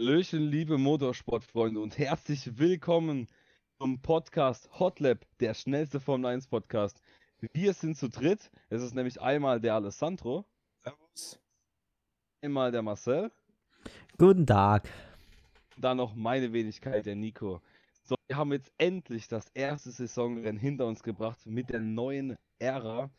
Hallöchen, liebe Motorsportfreunde und herzlich willkommen zum Podcast Hotlap, der schnellste Formel 1 Podcast. Wir sind zu dritt. Es ist nämlich einmal der Alessandro. Servus. Einmal der Marcel. Guten Tag. Dann noch meine Wenigkeit, der Nico. So, wir haben jetzt endlich das erste Saisonrennen hinter uns gebracht mit der neuen Ära.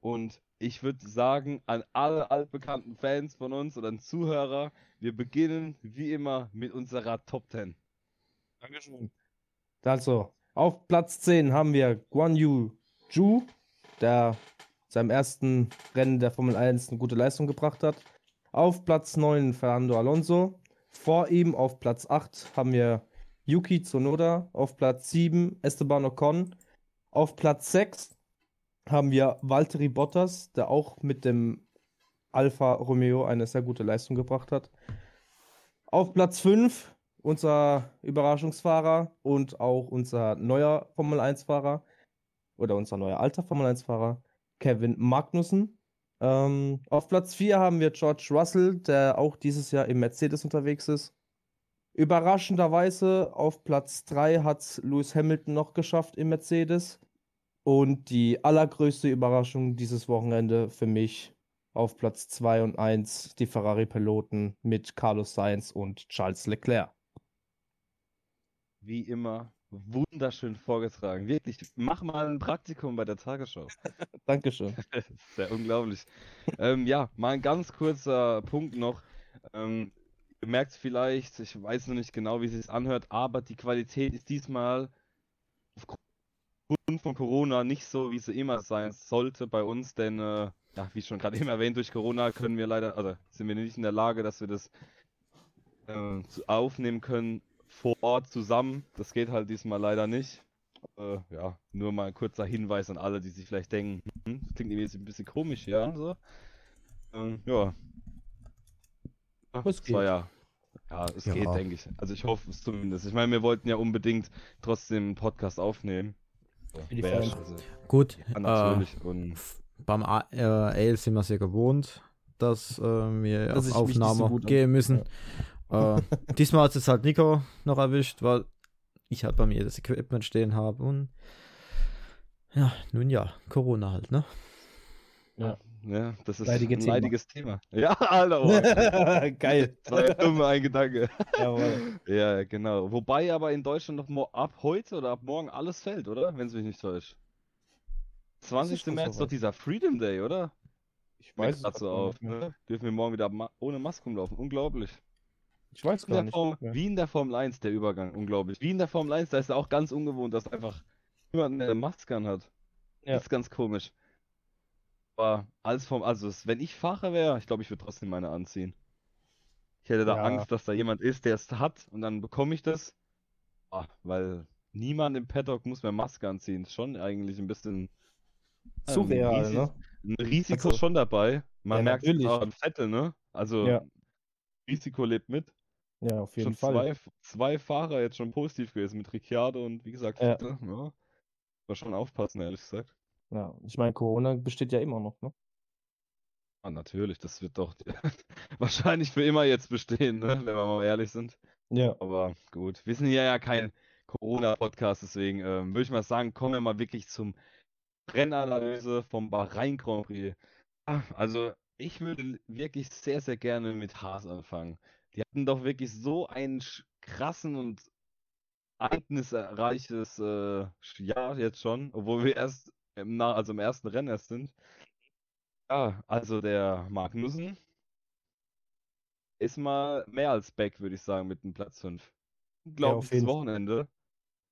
Und ich würde sagen, an alle altbekannten Fans von uns oder an Zuhörer, wir beginnen wie immer mit unserer Top 10. Dankeschön. Also, auf Platz 10 haben wir Guan Yu Zhu, der seinem ersten Rennen der Formel 1 eine gute Leistung gebracht hat. Auf Platz 9 Fernando Alonso. Vor ihm auf Platz 8 haben wir Yuki Tsunoda. Auf Platz 7 Esteban Ocon. Auf Platz 6 haben wir Valtteri Bottas, der auch mit dem Alfa Romeo eine sehr gute Leistung gebracht hat. Auf Platz 5 unser Überraschungsfahrer und auch unser neuer Formel 1-Fahrer oder unser neuer alter Formel 1-Fahrer, Kevin Magnussen. Ähm, auf Platz 4 haben wir George Russell, der auch dieses Jahr im Mercedes unterwegs ist. Überraschenderweise auf Platz 3 hat Lewis Hamilton noch geschafft im Mercedes. Und die allergrößte Überraschung dieses Wochenende für mich auf Platz 2 und 1 die Ferrari-Piloten mit Carlos Sainz und Charles Leclerc. Wie immer wunderschön vorgetragen. Wirklich, mach mal ein Praktikum bei der Tagesschau. Dankeschön. Sehr unglaublich. ähm, ja, mal ein ganz kurzer Punkt noch. Ähm, ihr merkt es vielleicht, ich weiß noch nicht genau, wie es sich anhört, aber die Qualität ist diesmal aufgrund von Corona nicht so, wie sie immer sein sollte bei uns, denn äh, ja, wie schon gerade eben erwähnt, durch Corona können wir leider, also sind wir nicht in der Lage, dass wir das äh, aufnehmen können vor Ort zusammen. Das geht halt diesmal leider nicht. Äh, ja, nur mal ein kurzer Hinweis an alle, die sich vielleicht denken, hm, das klingt irgendwie ein bisschen komisch hier an, so. Ähm, ja. Ach, war geht. ja. Ja, es Ja. geht, denke ich. Also ich hoffe es zumindest. Ich meine, wir wollten ja unbedingt trotzdem einen Podcast aufnehmen. Also, Gut, ja, äh, natürlich. Und beim A äh, Ale sind wir sehr gewohnt, dass äh, wir Dass auf so Aufnahme gut an- gehen müssen. Äh, diesmal hat es jetzt halt Nico noch erwischt, weil ich halt bei mir das Equipment stehen habe und ja, nun ja, Corona halt, ne? ja, das ist Leidige ein Thema. leidiges Thema. Ja, Alter. Oh. Geil. Zwei dumme ein Gedanke. Jawohl. Ja, genau. Wobei aber in Deutschland noch ab heute oder ab morgen alles fällt, oder? Wenn es mich nicht täuscht. 20. schon März doch soweit. dieser Freedom Day, oder? Ich weiß es so auf. Ne? Dürfen wir morgen wieder ma ohne Maske rumlaufen. Unglaublich. Ich weiß gar nicht. Form, wie in der Formel 1, der Übergang. Unglaublich. Wie in der Formel 1, da ist es auch ganz ungewohnt, dass einfach jemand eine Maske hat. Ja. Das ist ganz komisch. Aber alles vom, also wenn ich Fahrer wäre, ich glaube, ich würde trotzdem meine anziehen. Ich hätte da Ja. Angst, dass da jemand ist, der es hat und dann bekomme ich das. Ah, weil niemand im Paddock muss mehr Maske anziehen. Ist schon eigentlich ein bisschen ja, ein Surreal, Risi- ne? Ein Risiko Also- schon dabei. Man Ja, merkt es natürlich. auch am Vettel, ne? Also Ja. Risiko lebt mit. Ja, auf jeden Schon Fall. zwei, zwei Fahrer jetzt schon positiv gewesen mit Ricciardo und wie gesagt, Ja. Vettel. Ja. Muss schon aufpassen, ehrlich gesagt. Ja, ich meine, Corona besteht ja immer noch, ne? Ah, natürlich, das wird doch wahrscheinlich für immer jetzt bestehen, ne? Wenn wir mal ehrlich sind. Ja. Aber gut, wir sind hier ja kein Corona-Podcast, deswegen ähm, würde ich mal sagen, kommen wir mal wirklich zum Rennanalyse vom Bahrain Grand Prix. Ah, Also, ich würde wirklich sehr, sehr gerne mit Haas anfangen. Die hatten doch wirklich so einen krassen und ereignisreiches äh, Jahr jetzt schon, obwohl wir erst im, also im ersten Rennen erst sind. Ja, also der Magnussen ist mal mehr als back, würde ich sagen, mit dem Platz 5. Unglaubliches Fall. Wochenende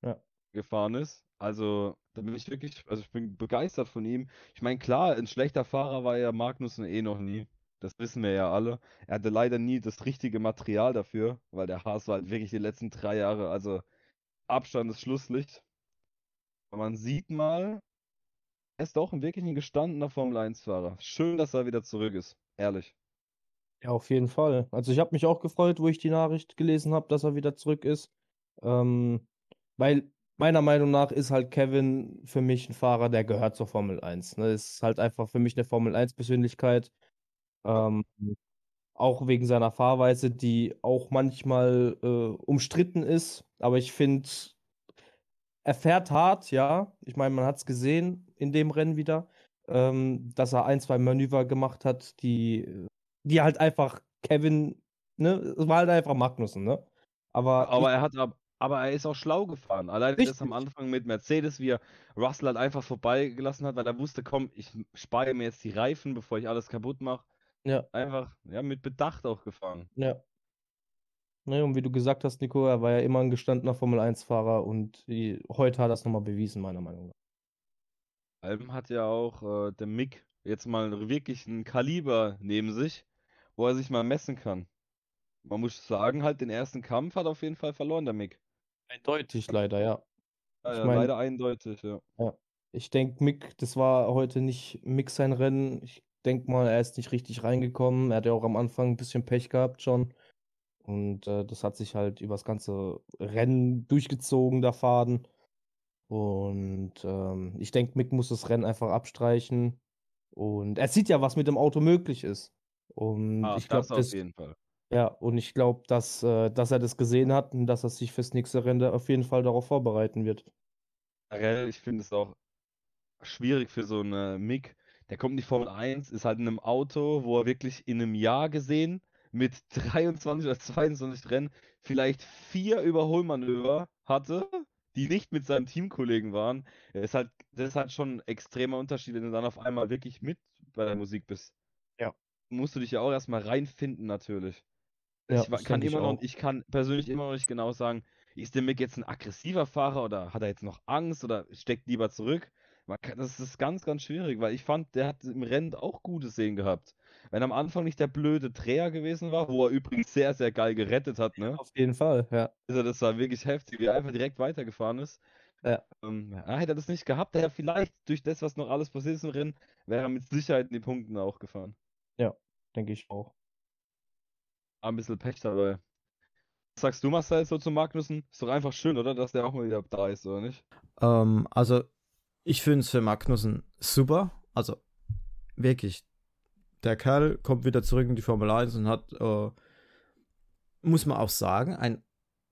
Ja. gefahren ist. Also, da bin ich wirklich, also ich bin begeistert von ihm. Ich meine, klar, ein schlechter Fahrer war ja Magnussen eh noch nie. Das wissen wir ja alle. Er hatte leider nie das richtige Material dafür, weil der Haas war halt wirklich die letzten drei Jahre, also Abstand ist Schlusslicht. Aber man sieht mal, er ist doch wirklich ein gestandener Formel 1-Fahrer. Schön, dass er wieder zurück ist. Ehrlich. Ja, auf jeden Fall. Also ich habe mich auch gefreut, wo ich die Nachricht gelesen habe, dass er wieder zurück ist. Ähm, weil meiner Meinung nach ist halt Kevin für mich ein Fahrer, der gehört zur Formel 1. Ne? Ist halt einfach für mich eine Formel 1 Persönlichkeit. Ähm, Auch wegen seiner Fahrweise, die auch manchmal äh, umstritten ist. Aber ich finde, er fährt hart, ja. Ich meine, man hat es gesehen in dem Rennen wieder, ähm, dass er ein, zwei Manöver gemacht hat, die, die halt einfach Kevin, ne, es war halt einfach Magnussen, ne? Aber, Aber ich, er hat ab, aber er ist auch schlau gefahren. Allein das am. Anfang mit Mercedes, wie er Russell halt einfach vorbeigelassen hat, weil er wusste, komm, ich spare mir jetzt die Reifen, bevor ich alles kaputt mache. ja, Einfach, ja, mit Bedacht auch gefahren. ja. Ne, und wie du gesagt hast, Nico, er war ja immer ein gestandener Formel-1-Fahrer und die, heute hat er es nochmal bewiesen, meiner Meinung nach. Alben hat ja auch äh, der Mick jetzt mal wirklich ein Kaliber neben sich, wo er sich mal messen kann. Man muss sagen, halt den ersten Kampf hat auf jeden Fall verloren, der Mick. Eindeutig leider, ja. Ja, Ich ja, mein- leider eindeutig, ja. Ich denke, Mick, das war heute nicht Mick sein Rennen. Ich denke mal, er ist nicht richtig reingekommen. Er hat ja auch am Anfang ein bisschen Pech gehabt schon. Und äh, das hat sich halt über das ganze Rennen durchgezogen, der Faden. Und ähm, ich denke, Mick muss das Rennen einfach abstreichen. Und er sieht ja, was mit dem Auto möglich ist. Und Ah, ich glaube, das auf jeden Fall. ja, und ich glaube, dass, äh, dass er das gesehen hat und dass er sich fürs nächste Rennen auf jeden Fall darauf vorbereiten wird. Ich finde es auch schwierig für so einen Mick. Der kommt in die Formel 1, ist halt in einem Auto, wo er wirklich in einem Jahr gesehen mit 23 oder 22 Rennen vielleicht vier Überholmanöver hatte, die nicht mit seinem Teamkollegen waren. Er ist halt, das ist halt schon ein extremer Unterschied, wenn du dann auf einmal wirklich mit bei der Musik bist. Ja. Musst du dich ja auch erstmal reinfinden, natürlich. Ja, ich das kann immer noch, ich kann persönlich immer noch nicht genau sagen, ist der Mick jetzt ein aggressiver Fahrer oder hat er jetzt noch Angst oder steckt lieber zurück? Man kann, das ist ganz, ganz schwierig, weil ich fand, der hat im Rennen auch gute Szenen gehabt. Wenn am Anfang nicht der blöde Dreher gewesen war, wo er übrigens sehr, sehr geil gerettet hat, ne? Auf jeden Fall, ja. Also das war wirklich heftig, wie er einfach direkt weitergefahren ist. Ja. Ähm, ja, hätte er das nicht gehabt, wäre er vielleicht durch das, was noch alles passiert ist im Rennen, wäre er mit Sicherheit in die Punkten auch gefahren. Denke ich auch. War ein bisschen Pech dabei. Was sagst du, Marcel, so zu Magnussen? Ist doch einfach schön, oder? Dass der auch mal wieder da ist, oder nicht? Ähm, also, ich finde es für Magnussen super. Also, wirklich. Der Kerl kommt wieder zurück in die Formel 1 und hat, äh, muss man auch sagen, ein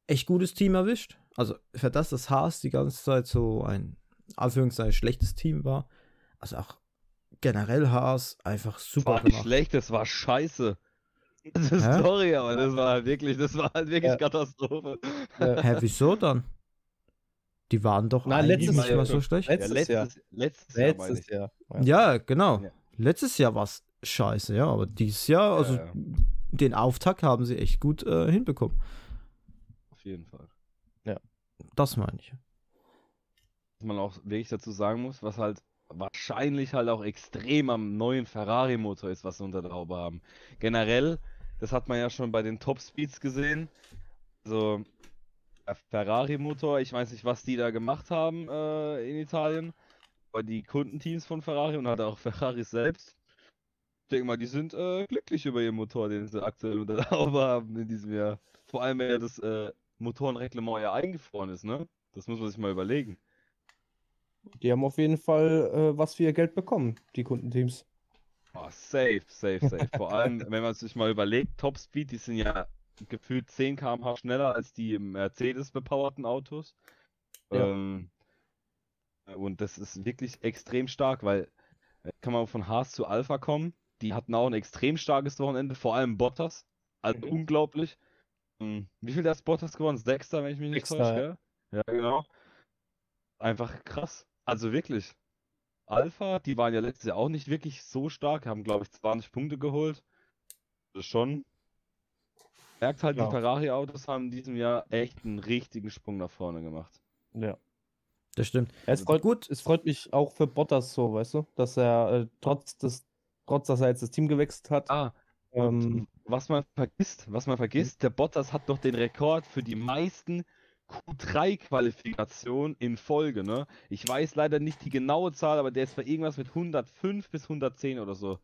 echt gutes Team erwischt. Also, für das, dass Haas die ganze Zeit so ein, Anführungszeichen, schlechtes Team war. Also auch generell Haas einfach super War nicht gemacht. schlecht, das war scheiße. Das ist Hä? sorry, aber das war halt wirklich, das war halt wirklich Ja. Katastrophe. Ja. Hä, wieso dann? Die waren doch Nein, letztes nicht Jahr mal so schlecht. Ja, Letztes Jahr. letztes, letztes Jahr Letztes. Jahr. Ja, genau. Ja. Letztes Jahr war es scheiße, ja, aber dieses Jahr, also ja. den Auftakt haben sie echt gut äh, hinbekommen. Auf jeden Fall. Das meine ich. Was man auch wirklich dazu sagen muss, was halt wahrscheinlich halt auch extrem am neuen Ferrari-Motor ist, was sie unter der Haube haben. Generell, das hat man ja schon bei den Top-Speeds gesehen. Also, Ferrari-Motor, ich weiß nicht, was die da gemacht haben äh, in Italien, aber die Kundenteams von Ferrari und halt auch Ferrari selbst, ich denke mal, die sind äh, glücklich über ihren Motor, den sie aktuell unter der Haube haben in diesem Jahr. Vor allem, wenn ja das äh, Motorenreglement ja eingefroren ist, ne? Das muss man sich mal überlegen. Die haben auf jeden Fall äh, was für ihr Geld bekommen, die Kundenteams. Oh, safe, safe, safe. Vor allem, wenn man sich mal überlegt, Topspeed, die sind ja gefühlt 10 km/h schneller als die Mercedes bepowerten Autos. Ja. Ähm, und das ist wirklich extrem stark, weil äh, kann man von Haas zu Alpha kommen. Die hatten auch ein extrem starkes Wochenende, vor allem Bottas. Also Mhm. unglaublich. Ähm, Wie viel hat Bottas gewonnen? Sechster, wenn ich mich nicht täusche, ja. genau. Einfach krass. Also wirklich. Alpha, die waren ja letztes Jahr auch nicht wirklich so stark, haben glaube ich 20 Punkte geholt. Ist schon. Merkt halt, Ja. die Ferrari-Autos haben in diesem Jahr echt einen richtigen Sprung nach vorne gemacht. Ja. Das stimmt. Es freut, gut. es freut mich auch für Bottas so, weißt du, dass er äh, trotz des, trotz dass er jetzt das Team gewechselt hat, Ah, ähm, und was man vergisst, was man vergisst, der Bottas hat doch den Rekord für die meisten Q3-Qualifikationen in Folge, ne? Ich weiß leider nicht die genaue Zahl, aber der ist bei irgendwas mit 105 bis 110 oder so.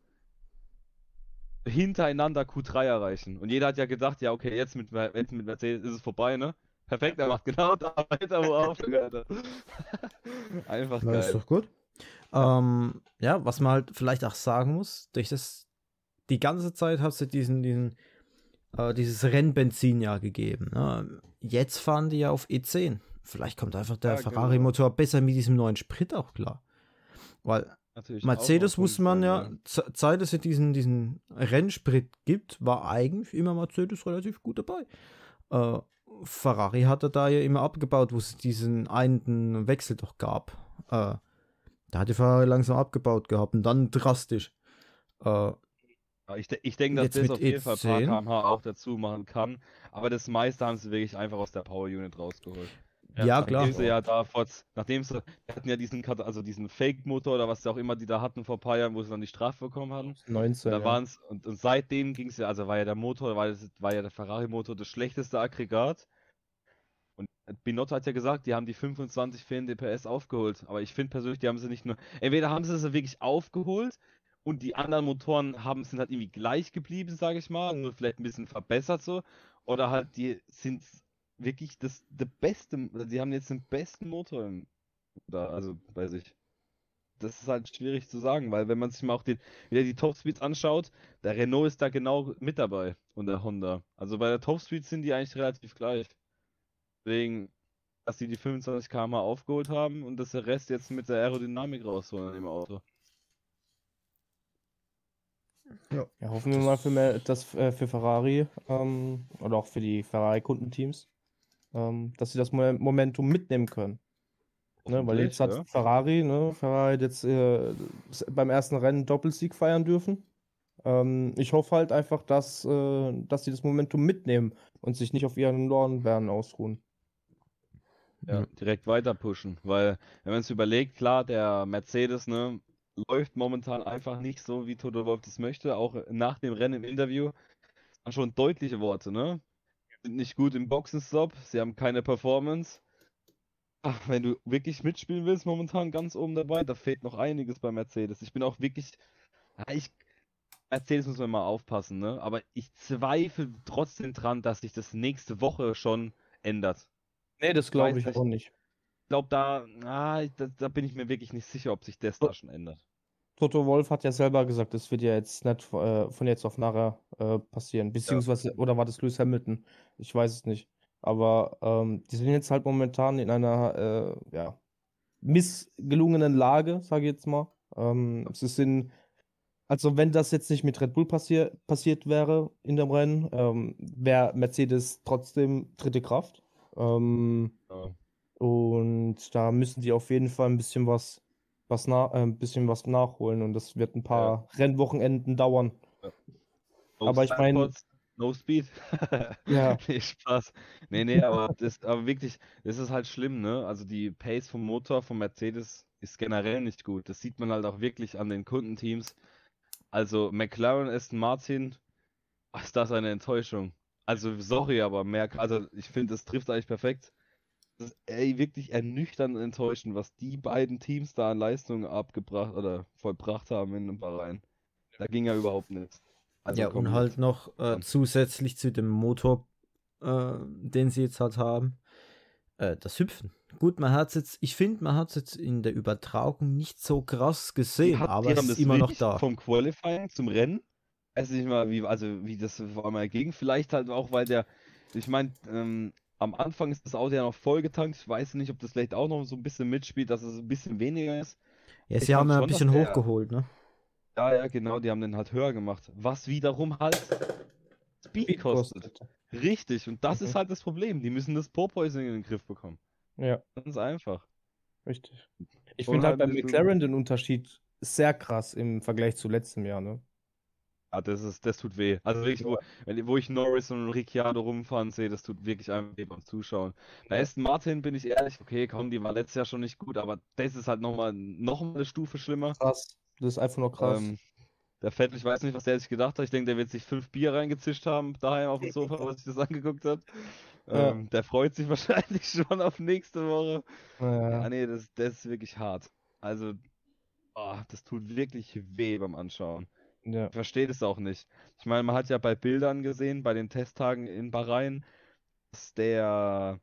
Hintereinander Q3 erreichen. Und jeder hat ja gedacht, ja, okay, jetzt mit, jetzt mit Mercedes ist es vorbei, ne? Perfekt, er macht genau da weiter, wo er aufgehört hat. Einfach Na, ist geil. doch gut. Ähm, ja, was man halt vielleicht auch sagen muss, durch das die ganze Zeit hast du diesen, diesen, äh, dieses Rennbenzin ja gegeben. Ne? Jetzt fahren die ja auf E10. Vielleicht kommt einfach der Ja, genau. Ferrari-Motor besser mit diesem neuen Sprit auch klar. Weil Natürlich Mercedes muss man ja, seit es ja diesen, diesen Rennsprit gibt, war eigentlich immer Mercedes relativ gut dabei. Äh, Ferrari hatte da ja immer abgebaut, wo es diesen einen Wechsel doch gab. Äh, da hat die Ferrari langsam abgebaut gehabt und dann drastisch. Äh, ich, de- ich denke, dass das auf jeden Fall ein paar E10. kmh auch dazu machen kann. Aber das meiste haben sie wirklich einfach aus der Power Unit rausgeholt. Ja, klar. Nachdem sie ja da vor, nachdem sie, hatten ja diesen, also diesen Fake-Motor oder was auch immer die da hatten vor ein paar Jahren, wo sie dann die Strafe bekommen hatten. 19. Da ja. waren es, und, und seitdem ging es ja, also war ja der Motor, war, das, war ja der Ferrari-Motor das schlechteste Aggregat. Und Binotto hat ja gesagt, die haben die 25 fehlende PS aufgeholt. Aber ich finde persönlich, die haben sie nicht nur. Entweder haben sie sie wirklich aufgeholt und die anderen Motoren haben, sind halt irgendwie gleich geblieben, sage ich mal, nur vielleicht ein bisschen verbessert so. Oder halt, die sind wirklich das der beste, die haben jetzt den besten Motor im, da, also bei sich. Das ist halt schwierig zu sagen, weil wenn man sich mal auch den, wieder die Topspeeds anschaut, der Renault ist da genau mit dabei und der Honda. Also bei der Topspeed sind die eigentlich relativ gleich. Deswegen, dass die die 25 km aufgeholt haben und dass der Rest jetzt mit der Aerodynamik rausholen im Auto. Ja, hoffen wir mal für, mehr, dass, äh, für Ferrari ähm, oder auch für die Ferrari-Kundenteams, ähm, dass sie das Mo- Momentum mitnehmen können. Ne, weil jetzt hat ja. Ferrari, ne, Ferrari hat jetzt äh, beim ersten Rennen Doppelsieg feiern dürfen. Ähm, ich hoffe halt einfach, dass, äh, dass sie das Momentum mitnehmen und sich nicht auf ihren Lorbeeren ausruhen. Ja, direkt weiter pushen, weil wenn man es überlegt, klar, der Mercedes, ne, läuft momentan einfach nicht so, wie Toto Wolff das möchte, auch nach dem Rennen im Interview, das waren schon deutliche Worte, ne? Sind nicht gut im Boxenstopp, sie haben keine Performance. Ach, wenn du wirklich mitspielen willst, momentan ganz oben dabei, da fehlt noch einiges bei Mercedes. Ich bin auch wirklich, ich, Mercedes muss man mal aufpassen, ne? Aber ich zweifle trotzdem dran, dass sich das nächste Woche schon ändert. Nee, das glaube ich auch nicht. Ich glaube, da, ah, da, da bin ich mir wirklich nicht sicher, ob sich das da schon ändert. Toto Wolf hat ja selber gesagt, das wird ja jetzt nicht äh, von jetzt auf nachher äh, passieren. Beziehungsweise, oder war das Lewis Hamilton? Ich weiß es nicht. Aber ähm, die sind jetzt halt momentan in einer äh, ja, missgelungenen Lage, sage ich jetzt mal. Ähm, sie sind, also wenn das jetzt nicht mit Red Bull passier passiert wäre in dem Rennen, ähm, wäre Mercedes trotzdem dritte Kraft. Ähm, Ja. und da müssen die auf jeden Fall ein bisschen was, was na, äh, ein bisschen was nachholen und das wird ein paar Rennwochenenden dauern. No Aber ich mein- Sidepods, No Speed. Ja. Nee, Spaß. Nee, nee, aber das, aber wirklich, das ist halt schlimm, ne? Also die Pace vom Motor vom Mercedes ist generell nicht gut. Das sieht man halt auch wirklich an den Kundenteams. Also McLaren, Aston Martin, ist das eine Enttäuschung? Also sorry, aber mehr, also ich finde, das trifft eigentlich perfekt. Das ist ey, wirklich ernüchternd enttäuschend, was die beiden Teams da an Leistungen abgebracht oder vollbracht haben in Bahrain. Da ging ja überhaupt nichts. Also ja, und halt noch äh, zusätzlich zu dem Motor, äh, den sie jetzt halt haben, äh, das Hüpfen. Gut, man hat jetzt, ich finde, man hat es jetzt in der Übertragung nicht so krass gesehen, hat- aber es ist immer noch da. Vom Qualifying zum Rennen. Weiß nicht mal, wie, also wie das vor allem ging. Vielleicht halt auch, weil der, ich meine, ähm, am Anfang ist das Auto ja noch vollgetankt. Ich weiß nicht, ob das vielleicht auch noch so ein bisschen mitspielt, dass es ein bisschen weniger ist. Ja, ich sie haben ja ein bisschen der- hochgeholt, ne? Ja, ja, genau, die haben den halt höher gemacht. Was wiederum halt Speed kostet. Richtig, und das Mhm. ist halt das Problem. Die müssen das Porpoising in den Griff bekommen. Ja, Ganz einfach. richtig. Ich finde halt halt bei ein bisschen- McLaren den Unterschied sehr krass im Vergleich zu letztem Jahr, ne? Ja, das ist, das tut weh. Also wirklich, wo, wenn, wo ich Norris und Ricciardo rumfahren sehe, das tut wirklich einfach weh beim Zuschauen. Bei Aston Martin bin ich ehrlich, okay, komm, die war letztes Jahr schon nicht gut, aber das ist halt nochmal noch mal eine Stufe schlimmer. Krass. Das ist einfach nur krass. Ähm, der Vettel, ich weiß nicht, was der sich gedacht hat. Ich denke, der wird sich fünf Bier reingezischt haben, daheim auf dem Sofa, was sich das angeguckt hat. Ja. Ähm, der freut sich wahrscheinlich schon auf nächste Woche. Ja. Ah nee, das, das ist wirklich hart. Also, ah, das tut wirklich weh beim Anschauen. Ja. Ich verstehe das auch nicht. Ich meine, man hat ja bei Bildern gesehen, bei den Testtagen in Bahrain, dass der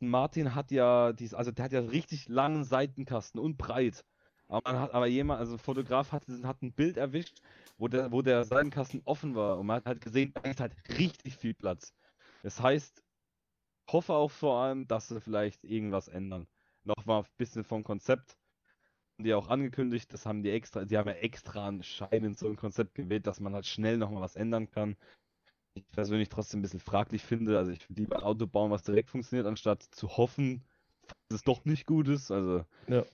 Martin hat ja dies, also der hat ja richtig langen Seitenkasten und breit. Aber, man hat, aber jemand, also ein Fotograf hat, hat ein Bild erwischt, wo der, wo der Seitenkasten offen war und man hat halt gesehen, da ist halt richtig viel Platz. Das heißt, hoffe auch vor allem, dass sie vielleicht irgendwas ändern. Nochmal ein bisschen vom Konzept. Die auch angekündigt, das haben die extra, die haben ja extra anscheinend so ein Konzept gewählt, dass man halt schnell nochmal was ändern kann. Ich persönlich trotzdem ein bisschen fraglich finde, also ich würde lieber ein Auto bauen, was direkt funktioniert, anstatt zu hoffen, dass es doch nicht gut ist. Also, Ja.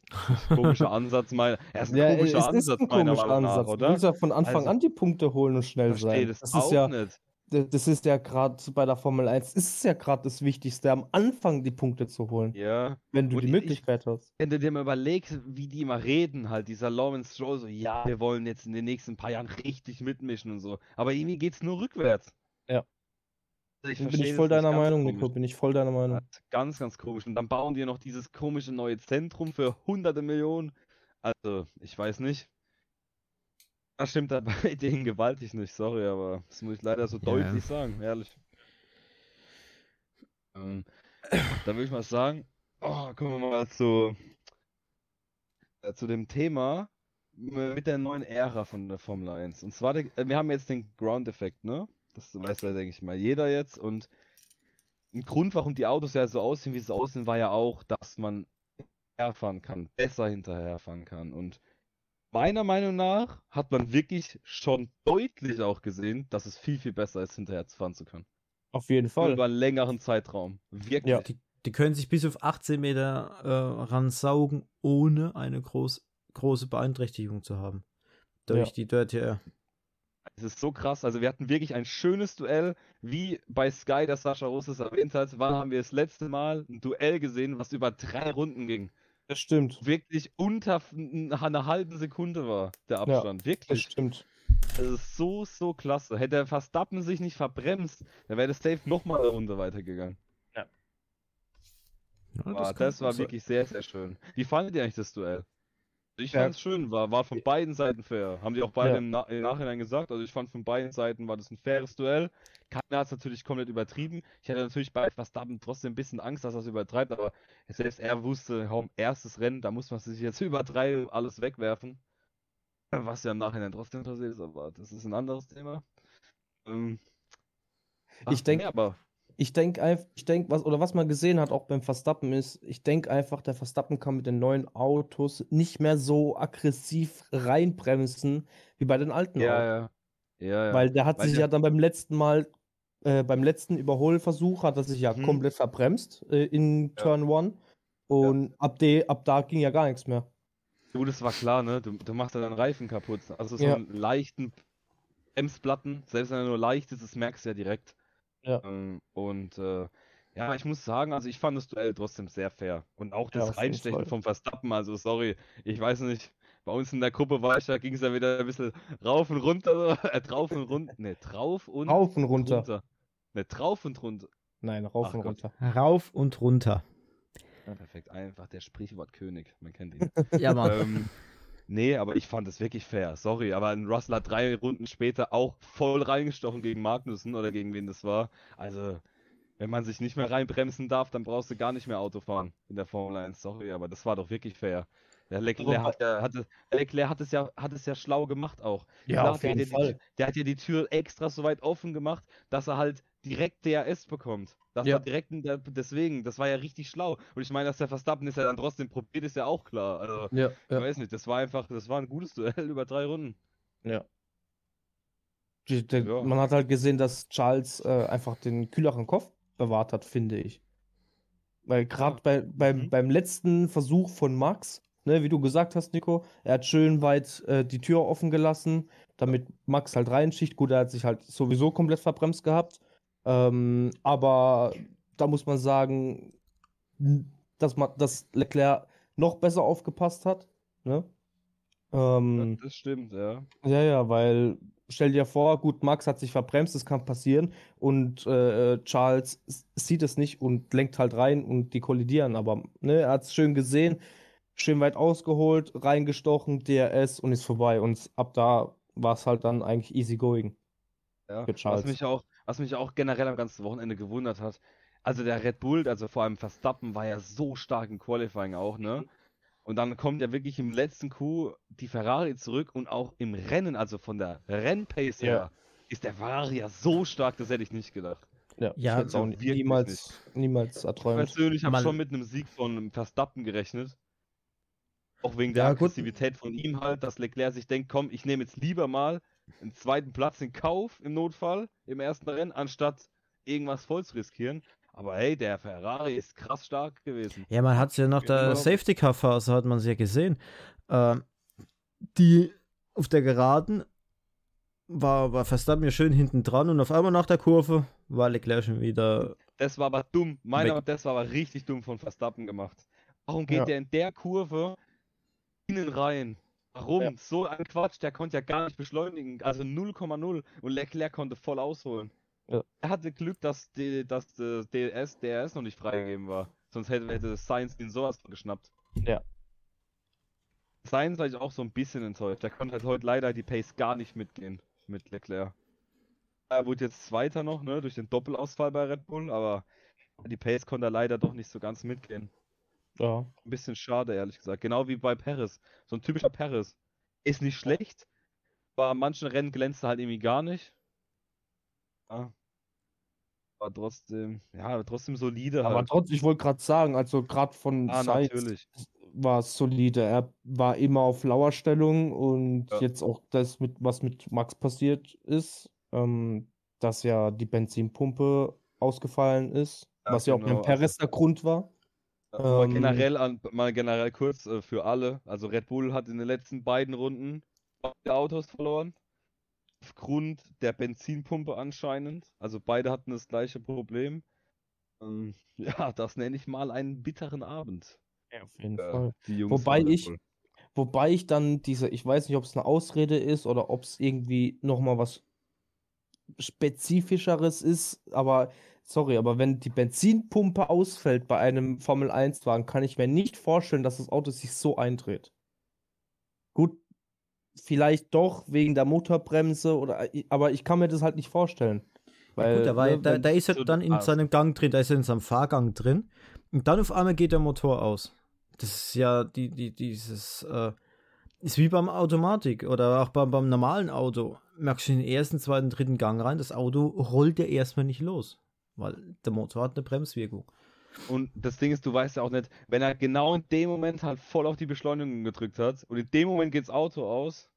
komischer Ansatz, meiner. Er ist ein Ja, komischer es ist Ansatz, ein meiner komischer Meinung nach, Ansatz. Du oder? musst ja von Anfang Also- an die Punkte holen und schnell sein. das, Das auch ist ja, nicht. Das ist ja gerade bei der Formel 1, ist es ja gerade das Wichtigste, am Anfang die Punkte zu holen, Ja. wenn du Und die ich- Möglichkeit hast. Wenn du dir mal überlegst, wie die immer reden, halt, dieser Lawrence Stroll, so, ja, wir wollen jetzt in den nächsten paar Jahren richtig mitmischen und so. Aber irgendwie geht's nur rückwärts. Ja. Also ich Bin ich voll deiner Meinung, komisch. Nico, bin ich voll deiner Meinung. Ganz, ganz komisch. Und dann bauen die noch dieses komische neue Zentrum für hunderte Millionen. Also, ich weiß nicht. Das stimmt da bei denen gewaltig nicht, sorry, aber das muss ich leider so Ja. deutlich sagen, ehrlich. Ähm, dann würde ich mal sagen, oh, kommen wir mal zu, äh, zu dem Thema mit der neuen Ära von der Formel 1. Und zwar, äh, wir haben jetzt den Ground-Effekt, ne? Das weiß ja, denke ich mal, jeder jetzt. Und ein Grund, warum die Autos ja so aussehen, wie sie aussehen, war ja auch, dass man herfahren kann, besser hinterherfahren kann. Und meiner Meinung nach hat man wirklich schon deutlich auch gesehen, dass es viel, viel besser ist, hinterher zu fahren zu können. Auf jeden Fall. Über einen längeren Zeitraum. Wirklich. Ja. Die, die können sich bis auf 18 Meter äh, ransaugen, ohne eine groß, große Beeinträchtigung zu haben. Durch Ja. die Dirty Air. Es ist so krass. Also wir hatten wirklich ein schönes Duell, wie bei Sky, das Sascha Russ es erwähnt hat. Wann haben wir das letzte Mal ein Duell gesehen, was über drei Runden ging? Das stimmt. Wirklich unter einer halben Sekunde war der Abstand. Das Wirklich. stimmt. Das ist so, so klasse. Hätte der Verstappen sich nicht verbremst, dann wäre das Safe nochmal eine Runde weitergegangen. Ja, kann das, war gut sein. wirklich sehr, sehr schön. Wie fandet ihr eigentlich das Duell? Ich fand es schön, war, war von beiden Seiten fair. Haben die auch beide im, Na im Nachhinein gesagt. Also ich fand von beiden Seiten war das ein faires Duell. Keiner hat es natürlich komplett übertrieben. Ich hatte natürlich bei Verstappen trotzdem ein bisschen Angst, dass er es übertreibt, aber selbst er wusste, kaum erstes Rennen, da muss man sich jetzt über drei alles wegwerfen. Was ja im Nachhinein trotzdem passiert ist, aber das ist ein anderes Thema. Ähm, Ich ach, denk- nee, aber Ich denke einfach, ich denke, was, oder was man gesehen hat auch beim Verstappen ist, ich denke einfach, der Verstappen kann mit den neuen Autos nicht mehr so aggressiv reinbremsen wie bei den alten ja, Autos. ja. Ja, ja. Weil der hat Weil sich ja dann beim letzten Mal, äh, beim letzten Überholversuch, hat er sich ja Mhm. komplett verbremst äh, in Turn 1. Und ab, de, ab da ging ja gar nichts mehr. Du, das war klar, ne? Du, du machst ja deinen Reifen kaputt. Also so Ja. einen leichten Bremsplatten, selbst wenn er nur leicht ist, das merkst du ja direkt. Ja. Ähm, und äh, ja, ich muss sagen, also ich fand das Duell trotzdem sehr fair. Und auch Ja, das jeden Reinstechen vom Verstappen, also sorry, ich weiß nicht, bei uns in der Gruppe war ich, da ging es ja wieder ein bisschen rauf und runter, äh, drauf und runter, ne, drauf und Rauf und runter. Ne, drauf und runter. Nein, rauf Ach und Gott. runter. Rauf und runter. Ja, perfekt, einfach der Sprichwortkönig, man kennt ihn. Ja, Mann. ähm, nee, aber ich fand es wirklich fair. Sorry, aber ein Russell hat drei Runden später auch voll reingestochen gegen Magnussen oder gegen wen das war. Also, wenn man sich nicht mehr reinbremsen darf, dann brauchst du gar nicht mehr Auto fahren in der Formel 1. Sorry, aber das war doch wirklich fair. Der Leclerc Aber- hat, ja, der Leclerc hat es ja, hat es ja schlau gemacht auch. Ja, Klar, auf der, hat jeden die, Fall. der hat ja die Tür extra so weit offen gemacht, dass er halt direkt DRS bekommt. Das Ja. war direkt deswegen, das war ja richtig schlau. Und ich meine, dass der Verstappen ist ja dann trotzdem probiert, ist ja auch klar. Also, Ja, ich ja. weiß nicht, das war einfach, das war ein gutes Duell über drei Runden. Ja. Die, der, Ja. Man hat halt gesehen, dass Charles äh, einfach den kühleren Kopf bewahrt hat, finde ich. Weil gerade bei, beim, Mhm. beim letzten Versuch von Max, ne, wie du gesagt hast, Nico, er hat schön weit äh, die Tür offen gelassen, damit Max halt reinschicht. Gut, er hat sich halt sowieso komplett verbremst gehabt. Ähm, aber da muss man sagen, dass, man, dass Leclerc noch besser aufgepasst hat. Ne? Ähm, Das, stimmt, ja. ja, ja, weil stell dir vor, gut, Max hat sich verbremst, das kann passieren und äh, Charles sieht es nicht und lenkt halt rein und die kollidieren, aber ne, er hat es schön gesehen, schön weit ausgeholt, reingestochen, DRS und ist vorbei und ab da war es halt dann eigentlich easy going. ja. Was mich auch, was mich auch generell am ganzen Wochenende gewundert hat, also der Red Bull, also vor allem Verstappen, war ja so stark im Qualifying auch, ne? Und dann kommt ja wirklich im letzten Coup die Ferrari zurück und auch im Rennen, also von der Rennpace Ja. her, ist der Ferrari ja so stark, das hätte ich nicht gedacht. Ja, Ja, ich auch also niemals, niemals Ich erträumt. persönlich habe schon mit einem Sieg von Verstappen gerechnet. Auch wegen Ja, der gut. Aggressivität von ihm halt, dass Leclerc sich denkt, komm, ich nehme jetzt lieber mal einen zweiten Platz in Kauf im Notfall im ersten Rennen, anstatt irgendwas voll zu riskieren. Aber hey, der Ferrari ist krass stark gewesen. Ja, man hat es ja nach der Genau. Safety Car Phase hat man es ja gesehen. Ähm, die auf der Geraden war, war Verstappen ja schön hinten dran und auf einmal nach der Kurve war Leclerc schon wieder. Das war aber dumm. Meiner. Meinung das war aber richtig dumm von Verstappen gemacht. Warum geht Ja. der in der Kurve innen rein? Warum? Ja. So ein Quatsch, der konnte ja gar nicht beschleunigen. Also 0,0 und Leclerc konnte voll ausholen. Ja. Er hatte Glück, dass, die, dass das DRS, DRS noch nicht freigegeben war. Sonst hätte, hätte Sainz ihn sowas geschnappt. Ja. Sainz war ich auch so ein bisschen enttäuscht. Der konnte halt heute leider die Pace gar nicht mitgehen mit Leclerc. Er wurde jetzt Zweiter noch, ne, durch den Doppelausfall bei Red Bull, aber die Pace konnte er leider doch nicht so ganz mitgehen. Ja. Ein bisschen schade, ehrlich gesagt. Genau wie bei Perez. So ein typischer Perez. Ist nicht schlecht, aber an manchen Rennen glänzt er halt irgendwie gar nicht. Ja. Aber trotzdem, ja, trotzdem solide Aber halt. trotzdem, ich wollte gerade sagen, also gerade von Ah, natürlich. war es solide. Er war immer auf Lauerstellung und Ja. jetzt auch das, mit, was mit Max passiert ist, ähm, dass ja die Benzinpumpe ausgefallen ist, Ja, was ja auch genau, beim Perez der Grund war. Mal Ähm, generell an, mal generell kurz äh, für alle. Also Red Bull hat in den letzten beiden Runden beide Autos verloren. Aufgrund der Benzinpumpe anscheinend. Also beide hatten das gleiche Problem. Ähm, ja, das nenne ich mal einen bitteren Abend. Ja, auf jeden äh, Fall. die Jungs Wobei ich-. Wobei ich dann diese, ich weiß nicht, ob es eine Ausrede ist oder ob es irgendwie nochmal was Spezifischeres ist, aber sorry, aber wenn die Benzinpumpe ausfällt bei einem Formel-1-Wagen, kann ich mir nicht vorstellen, dass das Auto sich so eindreht. Gut, vielleicht doch wegen der Motorbremse oder, aber ich kann mir das halt nicht vorstellen. Weil, Gut, da, war, ne, da, da ist er dann in seinem Gang drin, da ist er in seinem Fahrgang drin. Und dann auf einmal geht der Motor aus. Das ist ja die, die, dieses, äh, ist wie beim Automatik oder auch beim, beim normalen Auto. Merkst du in den ersten, zweiten, dritten Gang rein, das Auto rollt ja erstmal nicht los. Weil der Motor hat eine Bremswirkung. Und das Ding ist, du weißt ja auch nicht, wenn er genau in dem Moment halt voll auf die Beschleunigung gedrückt hat und in dem Moment geht's Auto aus,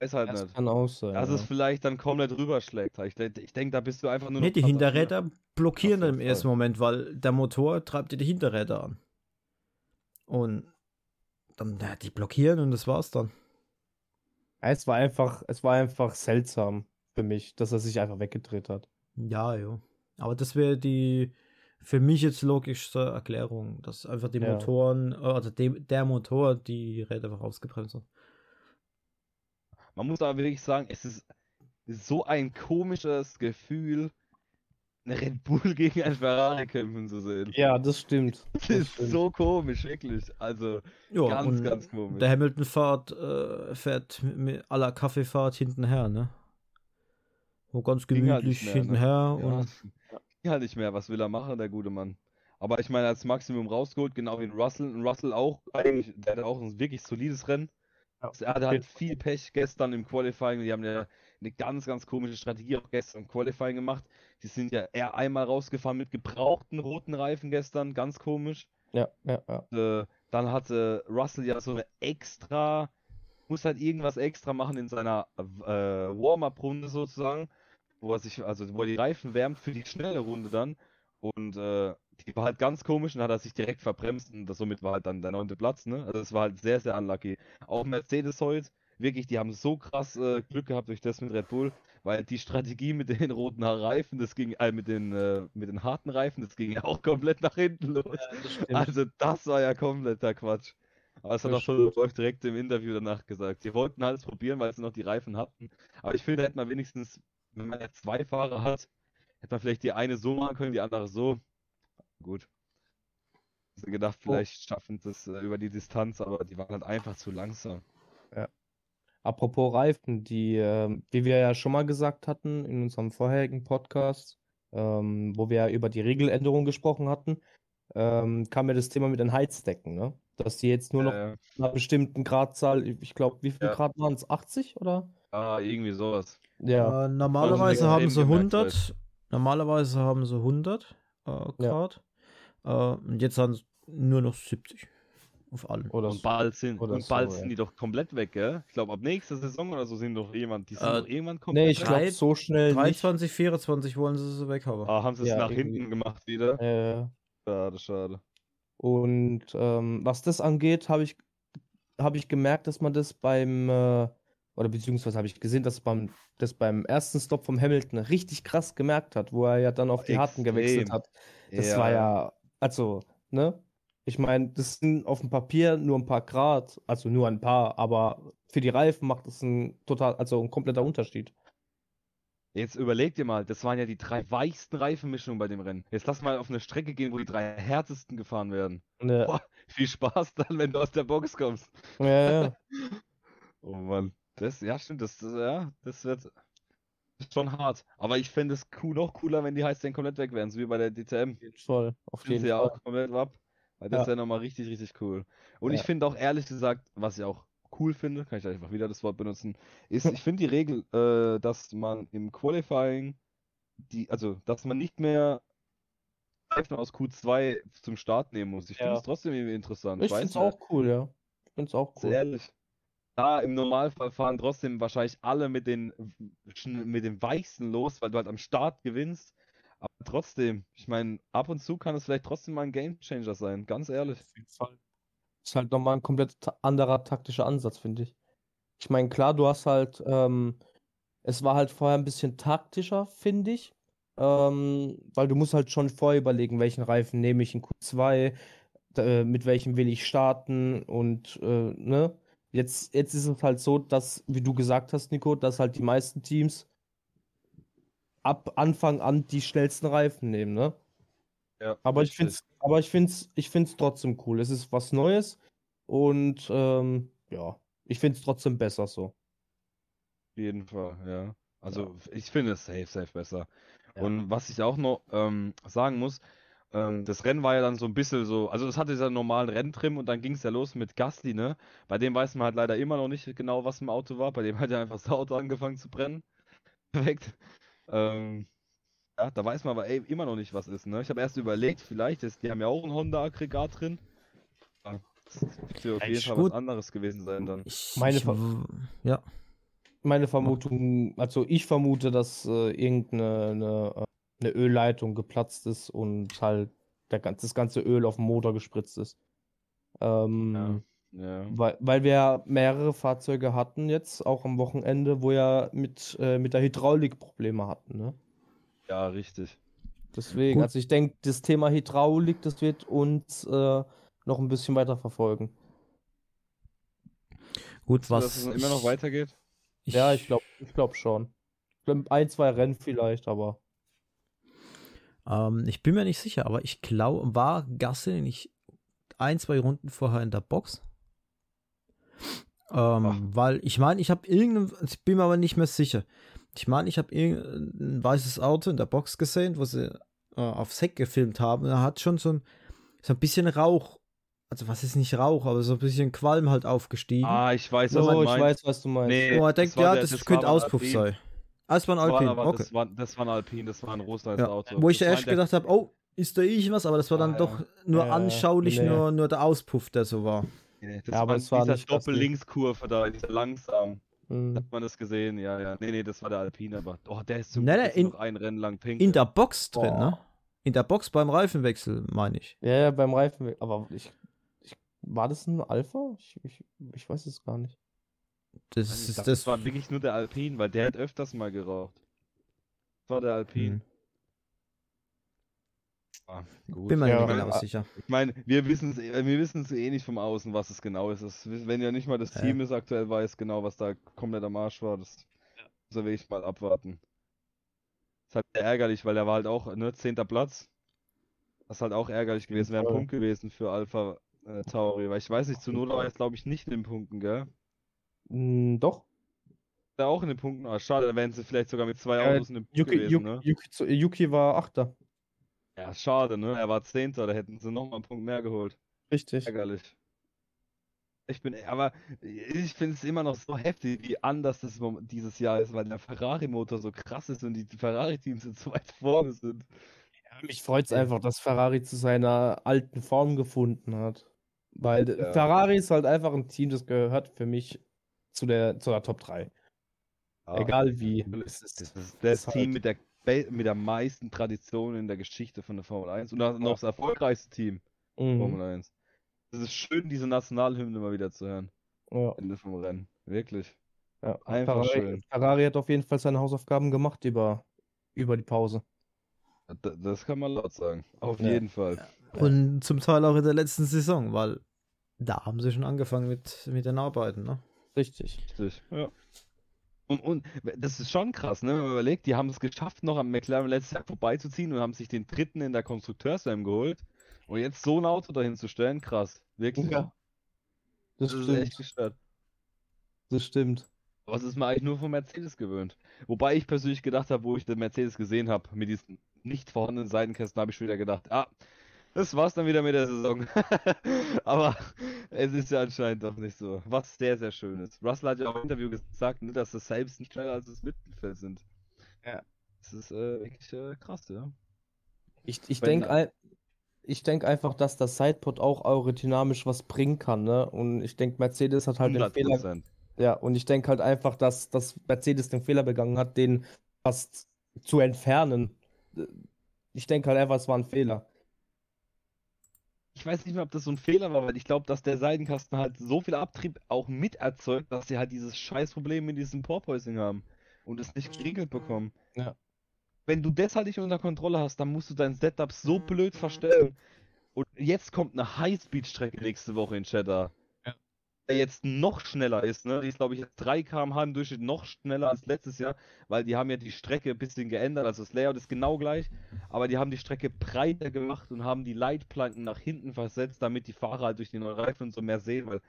weiß halt das nicht. kann auch sein. Dass ja. es vielleicht dann komplett rüberschlägt. Ich, ich denke, da bist du einfach nur Nee, die. Hinterräder blockieren dann jeden im ersten. Moment, weil der Motor treibt dir die Hinterräder an. Und dann, ja, die blockieren und das war's dann. Es war einfach, es war einfach seltsam für mich, dass er sich einfach weggedreht hat. Ja, ja. Aber das wäre die für mich jetzt logischste Erklärung, dass einfach die Ja. Motoren, äh, oder dem, der Motor die Räder einfach ausgebremst hat. Man muss aber wirklich sagen, es ist so ein komisches Gefühl, eine Red Bull gegen ein Ferrari kämpfen zu sehen. Ja, das stimmt. Das das ist stimmt. so komisch, wirklich. Also, Ja, ganz, ganz komisch. der Hamilton fährt, äh, fährt mit, mit aller Kaffeefahrt hintenher, ne? So ganz Ging halt gemütlich nicht mehr, ne? hintenher Ja, und ging halt nicht mehr. Was will er machen, der gute Mann? Aber ich meine, als Maximum rausgeholt, genau wie Russell. Und Russell auch, eigentlich, der hat auch ein wirklich solides Rennen. Ja, Also er hatte halt viel Pech gestern im Qualifying. Die haben ja eine ganz, ganz komische Strategie auch gestern im Qualifying gemacht. Die sind ja eher einmal rausgefahren mit gebrauchten roten Reifen gestern, ganz komisch. Ja, ja, ja. Äh, dann hatte Russell ja so eine extra, muss halt irgendwas extra machen in seiner äh, Warm-up-Runde sozusagen, wo er sich, also wo er die Reifen wärmt für die schnelle Runde dann. Und äh, die war halt ganz komisch und hat er sich direkt verbremst und das, somit war halt dann der neunte Platz, ne? Also es war halt sehr, sehr unlucky. Auch Mercedes heute, wirklich, die haben so krass äh, Glück gehabt durch das mit Red Bull, weil die Strategie mit den roten Reifen, das ging, äh, mit den, äh, mit den harten Reifen, das ging ja auch komplett nach hinten los. das stimmt. Also das war ja kompletter Quatsch. Aber das hat Das auch schon Wolf direkt im Interview danach gesagt. Sie wollten alles probieren, weil sie noch die Reifen hatten. Aber ich finde, hätte man wenigstens, wenn man ja zwei Fahrer hat, hätte man vielleicht die eine so machen können, die andere so. Gut. Ich hätte gedacht, vielleicht schaffen sie es äh, über die Distanz, aber die waren halt einfach zu langsam. Apropos Reifen, die, ähm, wie wir ja schon mal gesagt hatten in unserem vorherigen Podcast, ähm, wo wir ja über die Regeländerung gesprochen hatten, ähm, kam ja das Thema mit den Heizdecken, ne? Dass die jetzt nur noch Ja, ja. einer bestimmten Gradzahl, ich glaube, wie viel Ja. Grad waren es? 80 oder? Ah, irgendwie sowas. Ja. Äh, normalerweise haben sie gemerkt 100. Normalerweise haben sie 100 äh, Grad. Äh, und jetzt haben sie nur noch 70 auf allen. Oder Und so. bald sind, oder und so, bald ja. sind die doch komplett weg, gell? Ich glaube, ab nächster Saison oder so sind doch jemand, die sind Äh, doch irgendwann komplett Nee, ich weg. glaube, so schnell nicht. 23, 24 wollen sie sie weghaben. Ah, haben sie es Ja, nach irgendwie. hinten gemacht wieder? Äh, Schade, schade. Und ähm, was das angeht, habe ich, hab ich gemerkt, dass man das beim, äh, oder beziehungsweise habe ich gesehen, dass man das beim ersten Stop vom Hamilton richtig krass gemerkt hat, wo er ja dann auf die Harten gewechselt hat. Das war ja, also, ne? Ich meine, das sind auf dem Papier nur ein paar Grad, also nur ein paar, aber für die Reifen macht das ein total, also ein kompletter Unterschied. Jetzt überleg dir mal, das waren ja die drei weichsten Reifenmischungen bei dem Rennen. Jetzt lass mal auf eine Strecke gehen, wo die drei härtesten gefahren werden. Ne, Boah, viel Spaß dann, wenn du aus der Box kommst. ja, ja, Oh Mann. Das, ja, stimmt, das, das- ja, das wird ist schon hart. Aber ich fände es cool, noch cooler, wenn die Heißdecken komplett weg wären, so wie bei der DTM. auf jeden Fall, auf jeden sie ja Fall. auch komplett ab. Weil das Ja. wäre nochmal richtig, richtig cool. Und ich Ja. finde auch ehrlich gesagt, was ich auch cool finde, kann ich einfach wieder das Wort benutzen, ist, ich finde die Regel, äh, dass man im Qualifying die, also, dass man nicht mehr Reifen aus Q2 zum Start nehmen muss. Ich finde es trotzdem irgendwie interessant. Ich finde es auch cool, ja. Ich finde es auch Sehr cool. ehrlich. Da im Normalfall fahren trotzdem wahrscheinlich alle mit den, mit den weichsten los, weil du halt am Start gewinnst. Aber trotzdem, ich meine, ab und zu kann es vielleicht trotzdem mal ein Gamechanger sein, ganz ehrlich. Auf jeden Fall. Ist halt nochmal ein komplett anderer taktischer Ansatz, finde ich. Ich meine, klar, du hast halt, ähm, es war halt vorher ein bisschen taktischer, finde ich. Ähm, weil du musst halt schon vorher überlegen, welchen Reifen nehme ich in Q2, äh, mit welchem will ich starten und, äh, ne? Jetzt, jetzt ist es halt so, dass, wie du gesagt hast, Nico, dass halt die meisten Teams ab Anfang an die schnellsten Reifen nehmen, ne? Ja, Aber ich finde es aber ich find's, ich find's trotzdem cool. Es ist was Neues und ähm, ja, ich finde es trotzdem besser so. Auf jeden Fall, ja. Also ich finde es safe, safe besser. Ja. Und was ich auch noch ähm, sagen muss, ähm, das Rennen war ja dann so ein bisschen so, also es hatte diesen normalen Renntrim und dann ging es ja los mit Gasly, ne? Bei dem weiß man halt leider immer noch nicht genau, was im Auto war. Bei dem hat ja einfach das Auto angefangen zu brennen. Perfekt. Ähm, ja, da weiß man aber ey, immer noch nicht, was ist, ne? Ich habe erst überlegt, vielleicht ist, die haben ja auch ein Honda-Aggregat drin. Ja, Das wird auf jeden Fall gut. was anderes gewesen sein dann. Ich, Meine ich, ja. Meine Vermutung, also ich vermute, dass äh, irgendeine eine, äh, eine Ölleitung geplatzt ist und halt der, das ganze Öl auf den Motor gespritzt ist. Ähm, Ja. weil, weil wir ja mehrere Fahrzeuge hatten jetzt, auch am Wochenende, wo ja mit, äh, mit der Hydraulik Probleme hatten, ne? Ja, richtig. Deswegen, Gut. also ich denke, das Thema Hydraulik, das wird uns äh, noch ein bisschen weiter verfolgen. Gut, Dass was es immer noch ich- weitergeht? Ja, ich glaube, ich glaube schon. Ich glaub, ein, zwei Rennen vielleicht, aber Ähm, ich bin mir nicht sicher, aber ich glaube, war Gasly nicht ein, zwei Runden vorher in der Box? Ähm, weil ich meine, ich habe irgendein, ich bin mir aber nicht mehr sicher. Ich meine, ich habe irgendein weißes Auto in der Box gesehen, wo sie äh, aufs Heck gefilmt haben. Da hat schon so ein, so ein bisschen Rauch, also was ist nicht Rauch, aber so ein bisschen Qualm halt aufgestiegen. Ah, ich weiß, was du ich meinst. weiß, was du meinst. Nee, wo er denkt, ja, der- das, das könnte Auspuff sein. Ah, es war ein Das war, Alpin, aber okay. das, war, das war ein Alpin, das war ein rosales Ja, Auto. Wo ich das erst gedacht habe, oh, ist da irgendwas, aber das war dann Ja, doch ja. nur Ja, anschaulich, nee. nur, nur der Auspuff, der so war. Nee, das Ja, aber war es war dieser. Doppellinkskurve da, dieser langsam. Hm. Hat man das gesehen? Ja, ja. Nee, nee, das war der Alpine, aber. Oh, der ist zum Nee, nee, in- noch ein Rennen lang pink. In der Box drin, Boah. ne? In der Box beim Reifenwechsel, meine ich. Ja, ja, beim Reifen. Aber ich, ich, war das ein Alpha? Ich, ich, ich weiß es gar nicht. Das Ich ist glaub, das. das war wirklich nur der Alpine, weil der hat öfters mal geraucht. Das war der Alpine. Hm. Ah, gut. Bin mir Ja, nicht ich genau sicher. Ich meine, wir wissen es wir wissen's eh nicht vom Außen, was es genau ist. Das, wenn ja nicht mal das Ja. Team es aktuell weiß, genau, was da komplett am Arsch war, das muss er wirklich mal abwarten. ist halt sehr ärgerlich, weil der war halt auch, ne, zehnter Platz. Das ist halt auch ärgerlich gewesen, wäre ein. Punkt gewesen für Alpha äh, Tauri, weil ich weiß nicht, Zunoda war jetzt glaube ich nicht in den Punkten, gell? Hm, doch. Da auch in den Punkten, ah, schade, da wären sie vielleicht sogar mit zwei Ja, Autos in den Punkt Yuki, gewesen, Yuki, ne? Yuki, Yuki war Achter. Ja, schade, ne? Er war Zehnter, da hätten sie nochmal einen Punkt mehr geholt. Richtig. Ärgerlich. Ich bin, aber ich finde es immer noch so heftig, wie anders das dieses Jahr ist, weil der Ferrari-Motor so krass ist und die Ferrari-Teams jetzt so weit vorne sind. Mich freut es einfach, dass Ferrari zu seiner alten Form gefunden hat. Weil Ja. Ferrari ist halt einfach ein Team, das gehört für mich zu der, zu der Top 3. Ja, Egal wie. Das ist das Team halt- mit der, mit der meisten Tradition in der Geschichte von der Formel 1 und noch noch das erfolgreichste Team Mhm. Formel 1. Es ist schön, diese Nationalhymne mal wieder zu hören. Ja, Ende vom Rennen. Wirklich. ja. Einfach Ferrari, schön. Ferrari hat auf jeden Fall seine Hausaufgaben gemacht über, über die Pause. D- Das kann man laut sagen. Auf Ja. jeden Fall. Und zum Teil auch in der letzten Saison, weil da haben sie schon angefangen mit, mit den Arbeiten, ne? Richtig. Richtig. Ja. Und, und das ist schon krass, ne? Wenn man überlegt, die haben es geschafft, noch am McLaren letztes Jahr vorbeizuziehen und haben sich den dritten in der Konstrukteurswärme geholt. Und jetzt so ein Auto dahin zu stellen, krass. Wirklich. Ja. Das, Das ist stimmt. echt gestört. Das stimmt. Aber es ist mir eigentlich nur von Mercedes gewöhnt. Wobei ich persönlich gedacht habe, wo ich den Mercedes gesehen habe, mit diesen nicht vorhandenen Seitenkästen, habe ich schon wieder gedacht, ah, das war's dann wieder mit der Saison. Aber es ist ja anscheinend doch nicht so. Was sehr, sehr schön ist. Russell hat ja auch im Interview gesagt, ne, dass das selbst nicht schneller als das Mittelfeld sind. Ja. Das ist äh, wirklich äh, krass, ja. Ich, ich denke ich denk einfach, dass das Sidepod auch aerodynamisch was bringen kann, ne? Und ich denke, Mercedes hat halt den 100 Fehler. Prozent. Ja, und ich denke halt einfach, dass, dass Mercedes den Fehler begangen hat, den fast zu entfernen. Ich denke halt einfach, es war ein Fehler. Ich weiß nicht mehr, ob das so ein Fehler war, weil ich glaube, dass der Seitenkasten halt so viel Abtrieb auch mit erzeugt, dass sie halt dieses Scheißproblem mit diesem Porpoising haben und es nicht geregelt bekommen. Ja. Wenn du das halt nicht unter Kontrolle hast, dann musst du dein Setup so blöd verstellen. Und jetzt kommt eine Highspeed-Strecke nächste Woche in Cheddar. Ja. Der jetzt noch schneller ist, ne? Die ist, glaube ich, jetzt 3 km/h im Durchschnitt noch schneller als letztes Jahr, weil die haben ja die Strecke ein bisschen geändert, also das Layout ist genau gleich, aber die haben die Strecke breiter gemacht und haben die Leitplanken nach hinten versetzt, damit die Fahrer halt durch die neuen Reifen und so mehr sehen, weil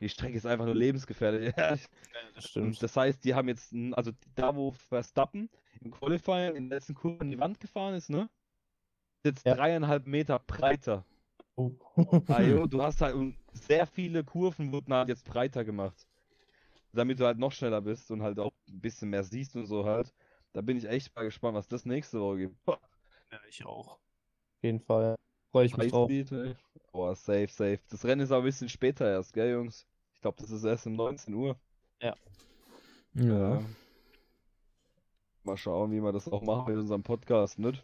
die Strecke ist einfach nur lebensgefährlich. das Und das heißt, die haben jetzt, also da wo Verstappen im Qualifying in der letzten Kurve an die Wand gefahren ist, ne? Ist Jetzt Ja. dreieinhalb Meter breiter. Oh. Jo, du hast halt sehr viele Kurven wurden halt jetzt breiter gemacht. Damit du halt noch schneller bist und halt auch ein bisschen mehr siehst und so halt. Da bin ich echt mal gespannt, was das nächste Woche gibt. Ja, ich auch. Auf jeden Fall. Freue ich mich drauf. Boah, safe, safe. Das Rennen ist auch ein bisschen später erst, gell, Jungs? Ich glaube, das ist erst um 19 Uhr. Ja. Ja. Mal schauen, wie wir das auch machen mit unserem Podcast, nicht?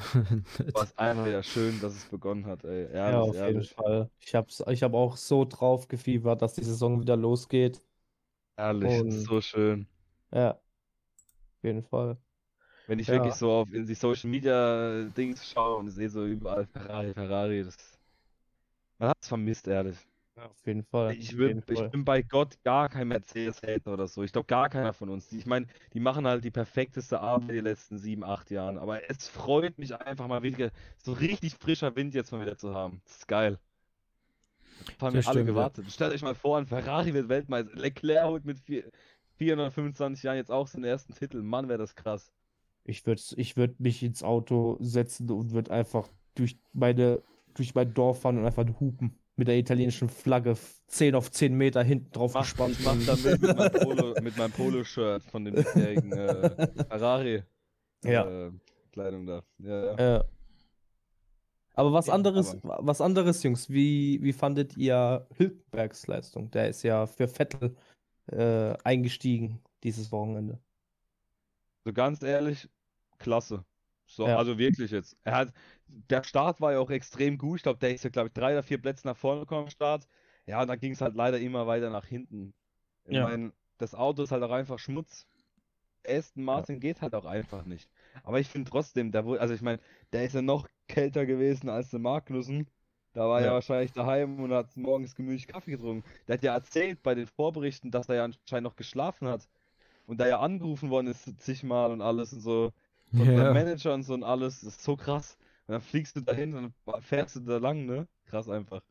Aber es einfach wieder schön, dass es begonnen hat, ey. Ehrlich, Ja, auf jeden ehrlich. Fall. Ich hab's, ich hab auch so drauf gefiebert, dass die Saison wieder losgeht. Ehrlich, Und- so schön. Ja. Auf jeden Fall. Wenn ich Ja. wirklich so auf in die Social Media Dings schaue und sehe so überall Ferrari, Ferrari, das. Man hat es vermisst, ehrlich. Ja, auf jeden Fall. Ich, jeden ich Fall. bin bei Gott gar kein Mercedes-Hater oder so. Ich glaube, gar keiner von uns. Ich meine, die machen halt die perfekteste Arbeit die letzten sieben, acht Jahren. Aber es freut mich einfach mal wieder, so richtig frischer Wind jetzt mal wieder zu haben. Das ist geil. Da haben Das wir alle stimmt, ja. gewartet. Stellt euch mal vor, ein Ferrari wird Weltmeister. Leclerc holt mit vier, 425 Jahren jetzt auch seinen ersten Titel. Mann, wäre das krass. Ich würde ich würd mich ins Auto setzen und würde einfach durch meine, durch mein Dorf fahren und einfach hupen. Mit der italienischen Flagge 10 auf 10 Meter hinten drauf Mach, gespannt. ich mach damit mit meinem Polo, mit meinem Polo-Shirt von dem bisherigen äh, Ferrari Ja. äh, Kleidung da. Ja, ja. Ja. Aber was Ja, anderes, was anderes, Jungs, wie, wie fandet ihr Hülkenbergs Leistung? Der ist ja für Vettel äh, eingestiegen dieses Wochenende. So ganz ehrlich, klasse. So, Ja. also wirklich jetzt. Er hat, der Start war ja auch extrem gut. Ich glaube, der ist ja, glaube ich, drei oder vier Plätze nach vorne gekommen im Start. Ja, und dann ging es halt leider immer weiter nach hinten. Ich Ja. meine, das Auto ist halt auch einfach Schmutz. Aston Martin geht halt auch einfach nicht. Aber ich finde trotzdem, der wurde, also ich meine, der ist ja noch kälter gewesen als der Magnussen. Da war er Ja. wahrscheinlich daheim und hat morgens gemütlich Kaffee getrunken. Der hat ja erzählt bei den Vorberichten, dass er ja anscheinend noch geschlafen hat. Und da ja angerufen worden ist zigmal und alles und so. Von Ja. Manager und so und alles. Das ist so krass. Und dann fliegst du dahin und dann fährst du da lang, ne? Krass einfach.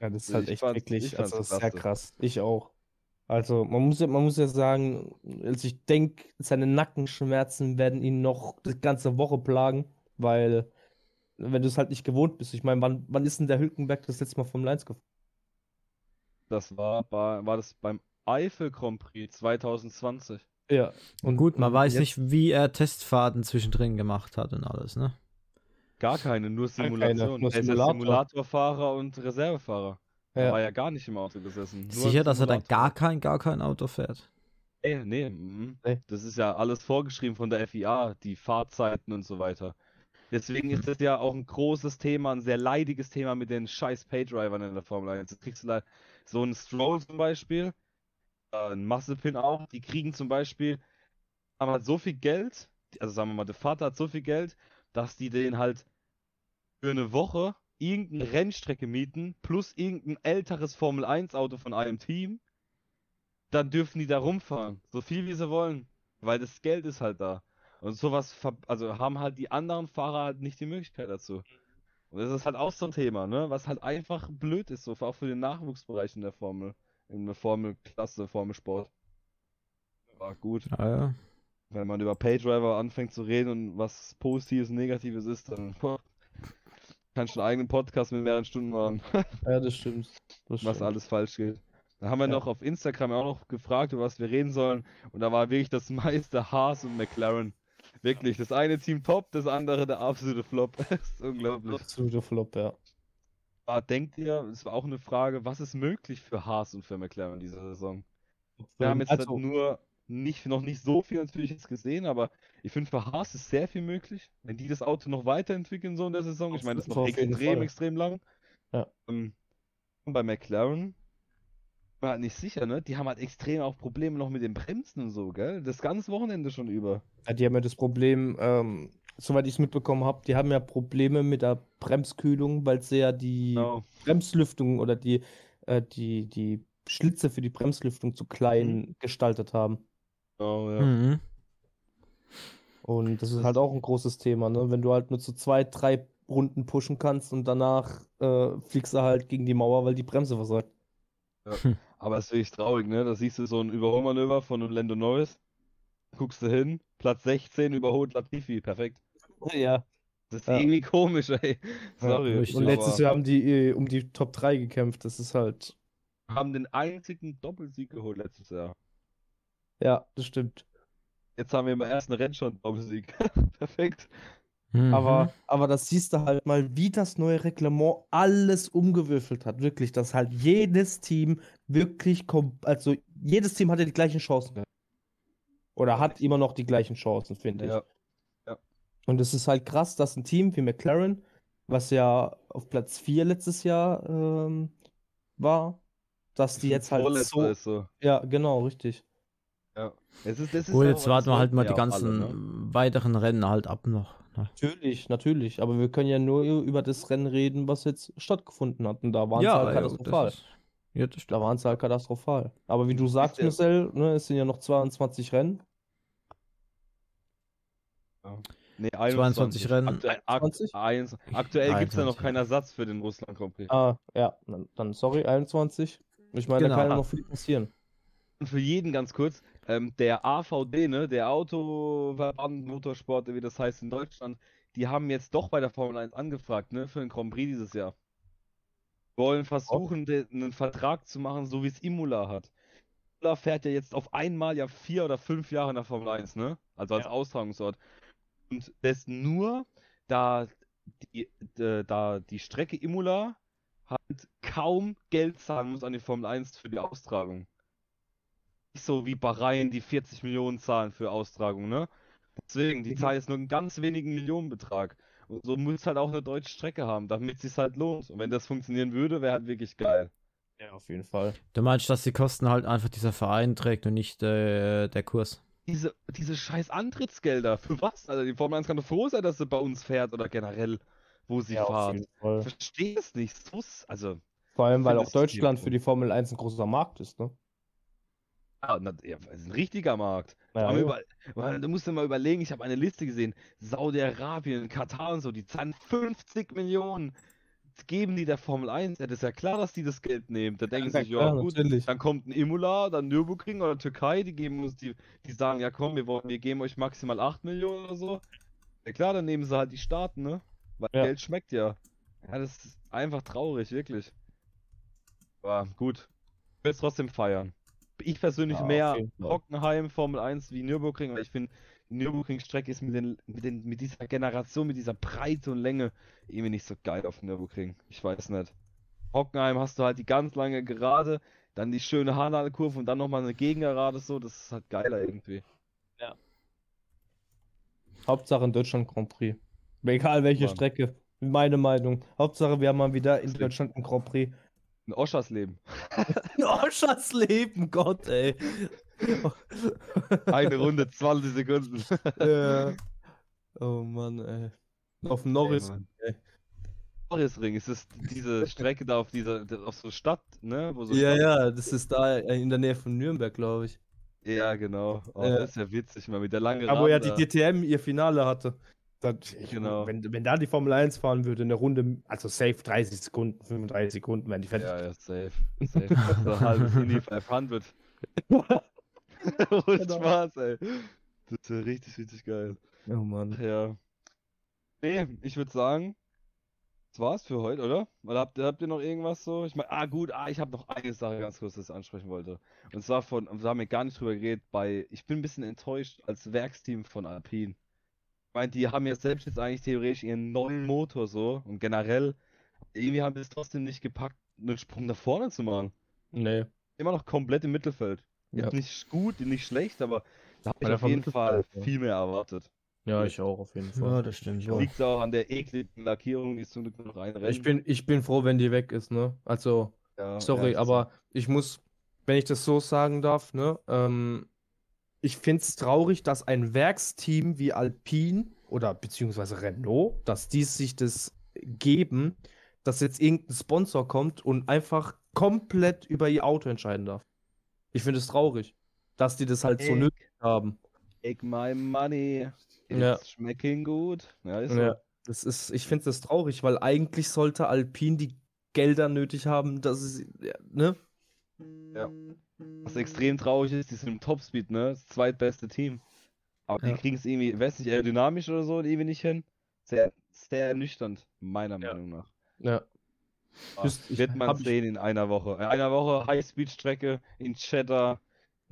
Ja, das ist Ich halt echt fand's- wirklich, also das ist sehr krass. Ich auch. Also man muss ja, man muss ja sagen, also ich denke, seine Nackenschmerzen werden ihn noch die ganze Woche plagen, weil wenn du es halt nicht gewohnt bist. Ich meine, wann, wann ist denn der Hülkenberg das letzte Mal vom Lines gefahren? Das war bei, war das beim Eifel Grand Prix 2020. Ja. Und gut, man weiß jetzt- nicht, wie er Testfahrten zwischendrin gemacht hat und alles, ne? Gar keine, nur Gar keine, Simulation. nur er ist ja Simulator. Simulatorfahrer und Reservefahrer. Er war Ja. ja gar nicht im Auto gesessen. nur Sicher, dass er dann Simulator. gar kein, gar kein Auto fährt. Ey, nee, mhm. Nee. das ist ja alles vorgeschrieben von der FIA, die Fahrzeiten und so weiter. Deswegen ist das ja auch ein großes Thema, ein sehr leidiges Thema mit den scheiß Paydrivern in der Formel 1. Das kriegst du leider so ein Stroll zum Beispiel, äh, ein Massepin auch, die kriegen zum Beispiel, haben halt so viel Geld, also sagen wir mal, der Vater hat so viel Geld, dass die den halt für eine Woche irgendeine Rennstrecke mieten, plus irgendein älteres Formel 1 Auto von einem Team, dann dürfen die da rumfahren, so viel wie sie wollen, weil das Geld ist halt da. Und sowas, also haben halt die anderen Fahrer halt nicht die Möglichkeit dazu. Und das ist halt auch so ein Thema, ne? Was halt einfach blöd ist, so auch für den Nachwuchsbereich in der Formel, in der Formelklasse, Formelsport. War gut. Ja, ja. Wenn man über Paydriver anfängt zu reden und was Positives und Negatives ist, dann boah, kannst du einen eigenen Podcast mit mehreren Stunden machen, Ja, das stimmt. Das was stimmt. alles falsch geht. Da haben wir Ja. noch auf Instagram auch noch gefragt, über was wir reden sollen. Und da war wirklich das meiste Haas und McLaren. Wirklich, das eine Team top, das andere der absolute Flop. Das ist unglaublich. Absoluter Flop, ja. Aber denkt ihr, es war auch eine Frage, was ist möglich für Haas und für McLaren diese Saison? Wir haben jetzt halt Also, nur nicht, noch nicht so viel natürlich jetzt gesehen, aber ich finde, für Haas ist sehr viel möglich, wenn die das Auto noch weiterentwickeln so in der Saison. Ich meine, das ist noch extrem, extrem lang. Ja. Ähm, und bei McLaren war halt nicht sicher, ne? Die haben halt extrem auch Probleme noch mit den Bremsen und so, gell? Das ganze Wochenende schon über. ja, die haben ja das Problem, ähm, soweit ich es mitbekommen habe, die haben ja Probleme mit der Bremskühlung, weil sie ja die Genau. Bremslüftung oder die, äh, die, die Schlitze für die Bremslüftung zu klein gestaltet haben. Genau, ja. Mhm. Und das ist halt auch ein großes Thema, ne? Wenn du halt nur zu zwei, drei Runden pushen kannst und danach äh, fliegst du halt gegen die Mauer, weil die Bremse versagt. Aber es ist wirklich traurig, ne? Da siehst du so ein Überholmanöver von einem Lando Norris. Guckst du hin, Platz 16 überholt Latifi, perfekt. Ja. Das ist Ja. irgendwie komisch, ey. Sorry. Und letztes Jahr haben die äh, um die Top 3 gekämpft. Das ist halt, haben den einzigen Doppelsieg geholt letztes Jahr. ja, das stimmt. Jetzt haben wir im ersten Rennen schon Doppelsieg. Perfekt. Mhm. Aber, aber das siehst du halt mal, wie das neue Reglement alles umgewürfelt hat. Wirklich, dass halt jedes Team wirklich, also jedes Team hatte die gleichen Chancen. gehabt. Oder hat immer noch die gleichen Chancen, finde ich. Ja. Und es ist halt krass, dass ein Team wie McLaren, was ja auf Platz 4 letztes Jahr ähm, war, dass die jetzt halt so. ist so. Ja, genau, richtig. Ja. Es ist, das ist Gut, ja jetzt auch- warten wir halt mal die ja ganzen alle, ne? weiteren Rennen halt ab noch. Ne? Natürlich, natürlich. Aber wir können ja nur über das Rennen reden, was jetzt stattgefunden hat. Und da waren sie halt ja, katastrophal. das ist, ja. Da waren sie halt katastrophal. Aber wie du sagst, ja- Marcel, ne, es sind ja noch 22 Rennen. Nee, 22 Rennen. Aktuell, ak 20? eins, aktuell gibt es ja noch 21, keinen Ersatz für den Russland Grand Prix. Ah, ja, dann, dann sorry, 21. Ich meine, Genau. da kann ja noch viel passieren. Und für jeden ganz kurz, ähm, der AVD, ne, der Autoverband Motorsport, wie das heißt in Deutschland, die haben jetzt doch bei der Formel 1 angefragt, ne, für den Grand Prix dieses Jahr. Wollen versuchen, de- einen Vertrag zu machen, so wie es Imola hat. Imola fährt ja jetzt auf einmal ja vier oder fünf Jahre in der Formel 1, ne? Also als Ja. Austragungsort. Und das nur, da die, äh, da die Strecke Imola halt kaum Geld zahlen muss an die Formel 1 für die Austragung. Nicht so wie Bahrain, die 40 Millionen zahlen für Austragung, ne? Deswegen, die Mhm. zahlen jetzt nur einen ganz wenigen Millionenbetrag. Und so muss halt auch eine deutsche Strecke haben, damit es sich halt lohnt. Und wenn das funktionieren würde, wäre halt wirklich geil. Ja, auf jeden Fall. Du meinst, dass die Kosten halt einfach dieser Verein trägt und nicht äh, der Kurs? Diese, diese scheiß Antrittsgelder, für was? Also die Formel 1 kann doch froh sein, dass sie bei uns fährt oder generell, wo sie Ja, fahren. verstehe es nicht. Also, Vor allem, weil auch Deutschland für die Formel 1 ein großer Markt ist, ne? ja, na, ja, ist ein richtiger Markt. Ja, ja. über, weil du musst dir mal überlegen, ich habe eine Liste gesehen, Saudi-Arabien, Katar und so, die zahlen 50 Millionen geben die der Formel 1? Ja, das ist ja klar, dass die das Geld nehmen. Da denken Ja, sich, ja gut, natürlich. dann kommt ein Imola, dann Nürburgring oder Türkei, die geben uns die, die sagen, ja komm, wir, wollen, wir geben euch maximal 8 Millionen oder so. Ja klar, dann nehmen sie halt die Staaten, ne? Weil Ja. Geld schmeckt ja. Ja, das ist einfach traurig, wirklich. Aber gut. Ich will es trotzdem feiern. Ich persönlich Ja, mehr Fall. Hockenheim Formel 1 wie Nürburgring, weil ich finde, Nürburgring-Strecke ist mit, den, mit, den, mit dieser Generation, mit dieser Breite und Länge irgendwie nicht so geil auf Nürburgring. Ich weiß nicht. Hockenheim hast du halt die ganz lange Gerade, dann die schöne Hanal-Kurve und dann nochmal eine Gegengerade so, das ist halt geiler irgendwie. Hauptsache in Deutschland Grand Prix. Egal welche Mann. Strecke. Meine Meinung. Hauptsache wir haben mal wieder in. Deutschland ein Grand Prix. Ein Oschersleben. Oschers Leben, Gott, ey. Eine Runde, 20 Sekunden. Ja. Oh Mann, ey. Auf dem Norris. Ey. Norrisring, ist es diese Strecke da auf dieser, auf so Stadt, ne? So Ja, Stadt- ja, das ist da in der Nähe von Nürnberg, glaube ich. Ja, genau. Oh, Ja. das ist ja witzig, mal mit der langen wo ja die. DTM ihr Finale hatte. Das, Genau. wenn, wenn da die Formel 1 fahren würde, eine Runde, also safe 30 Sekunden, 35 Sekunden, wenn die fertig. Ja, ja, safe. Safe. Das ein halbes Indy 500. Und Genau. Spaß, ey. Das wäre richtig, richtig geil. Oh Mann. Ja. Nee, ich würde sagen, das war's für heute, oder? Oder habt, ihr- habt ihr noch irgendwas so? Ich meine, ah gut, ah, ich habe noch eine Sache ganz kurz, das ich ansprechen wollte. Und zwar von, da haben wir gar nicht drüber geredet, bei, ich bin ein bisschen enttäuscht als Werksteam von Alpine. Ich meine, die haben ja selbst jetzt eigentlich theoretisch ihren neuen Motor so und generell, irgendwie haben wir es trotzdem nicht gepackt, einen Sprung nach vorne zu machen. Nee. Immer noch komplett im Mittelfeld. Ja. Nicht gut, nicht schlecht, aber da habe ich auf jeden Fall Mittelfeld, ja. viel mehr erwartet. Ja, ich auch auf jeden Ja, Fall. das stimmt wohl. Liegt auch an der ekligen Lackierung, die ist zum Glück noch ein Rennen. Ich bin, ich bin froh, wenn die weg ist, ne? Also, Ja, sorry, ja, aber ich muss, wenn ich das so sagen darf, ne? Ähm, ich finde es traurig, dass ein Werksteam wie Alpine oder beziehungsweise Renault, dass die sich das geben, dass jetzt irgendein Sponsor kommt und einfach komplett über ihr Auto entscheiden darf. Ich finde es traurig, dass die das halt so Ey. nötig haben. Take my money. Ja. It's schmecking gut. Ja, ist so. Ja, das ist, ich finde das traurig, weil eigentlich sollte Alpine die Gelder nötig haben, dass es, ja, ne? Ja. Was extrem traurig ist, die sind im Topspeed, ne? Das zweitbeste Team. Aber Ja. die kriegen es irgendwie, ich weiß nicht, aerodynamisch oder so, irgendwie nicht hin. Sehr, sehr ernüchternd, meiner Ja. Meinung nach. Ja. Ah, Wüsste ich- wird man sehen in einer Woche. In einer Woche Highspeed-Strecke in Cheddar.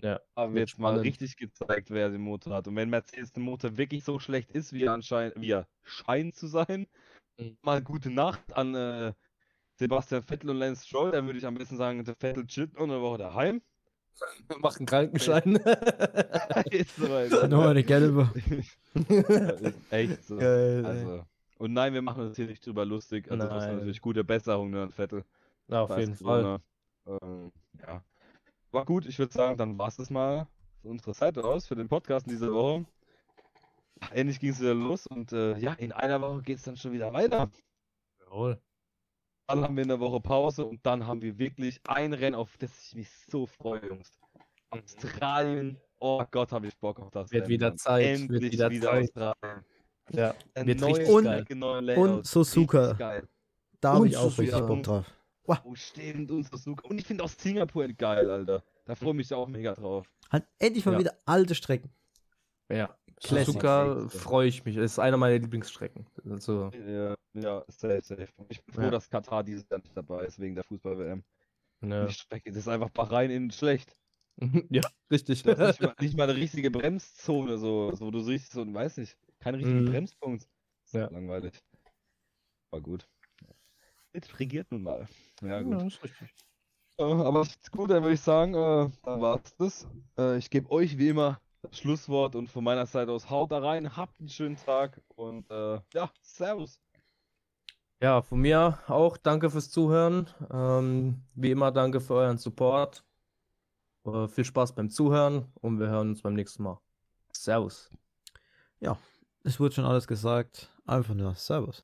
Ja. Da Wird wird mal richtig gezeigt, wer den Motor hat. Und wenn Mercedes der Motor wirklich so schlecht ist, wie er anscheinend, wie er scheint zu sein, Mhm. mal gute Nacht an äh, Sebastian Vettel und Lance Stroll. Dann würde ich am besten sagen, der Vettel chillt noch eine Woche daheim. Mach einen Krankenschein. ist so, Alter. Nur eine gelbe. Ist echt so. Geil, ey. Also, und nein, wir machen uns hier nicht drüber lustig. Also, das ist Nein. natürlich gute Besserung ne, Vettel. Ja, auf jeden Fall. Ähm, ja. War gut, ich würde sagen, dann war es das mal von unserer Seite aus für den Podcast in dieser Woche. Endlich ging es wieder los und äh, ja, in einer Woche geht es dann schon wieder weiter. Jawohl. Dann haben wir eine Woche Pause und dann haben wir wirklich ein Rennen, auf das ich mich so freue, Jungs. Australien, oh Gott, habe ich Bock auf das Wird Rennen, wieder. Zeit, wird Endlich wieder wieder Zeit. Australien. Ja, Ein wird neues richtig Und- geil. Und Suzuka. Da habe Und ich auch richtig Bock drauf. Oh, stimmt, und Suzuka. Und ich finde auch Singapur geil, Alter. Da freue ich mich auch mega drauf. Halt endlich mal Ja. wieder alte Strecken. Ja. Classic. Suzuka freue ich mich. Das ist einer meiner Lieblingsstrecken. Also, Ja, ja, safe, safe. Ich bin froh, Ja. dass Katar dieses Jahr nicht dabei ist, wegen der Fußball-WM. ne. Die Strecke, das ist einfach Bahrain innen schlecht. ja, richtig. Das ist nicht mal, nicht mal eine richtige Bremszone, so, so du siehst so, weiß nicht, kein richtiger Mhm. Bremspunkt. Ja. langweilig. War gut. Mit regiert nun mal. Ja, gut. Ja, ist richtig. Äh, aber gut, dann würde ich sagen, äh, dann war's das. Äh, ich gebe euch wie immer das Schlusswort und von meiner Seite aus haut da rein, habt einen schönen Tag und äh, ja, Servus. Ja, von mir auch danke fürs Zuhören. Ähm, wie immer danke für euren Support. Äh, viel Spaß beim Zuhören und wir hören uns beim nächsten Mal. Servus. Es wurde schon alles gesagt. Einfach nur Servus.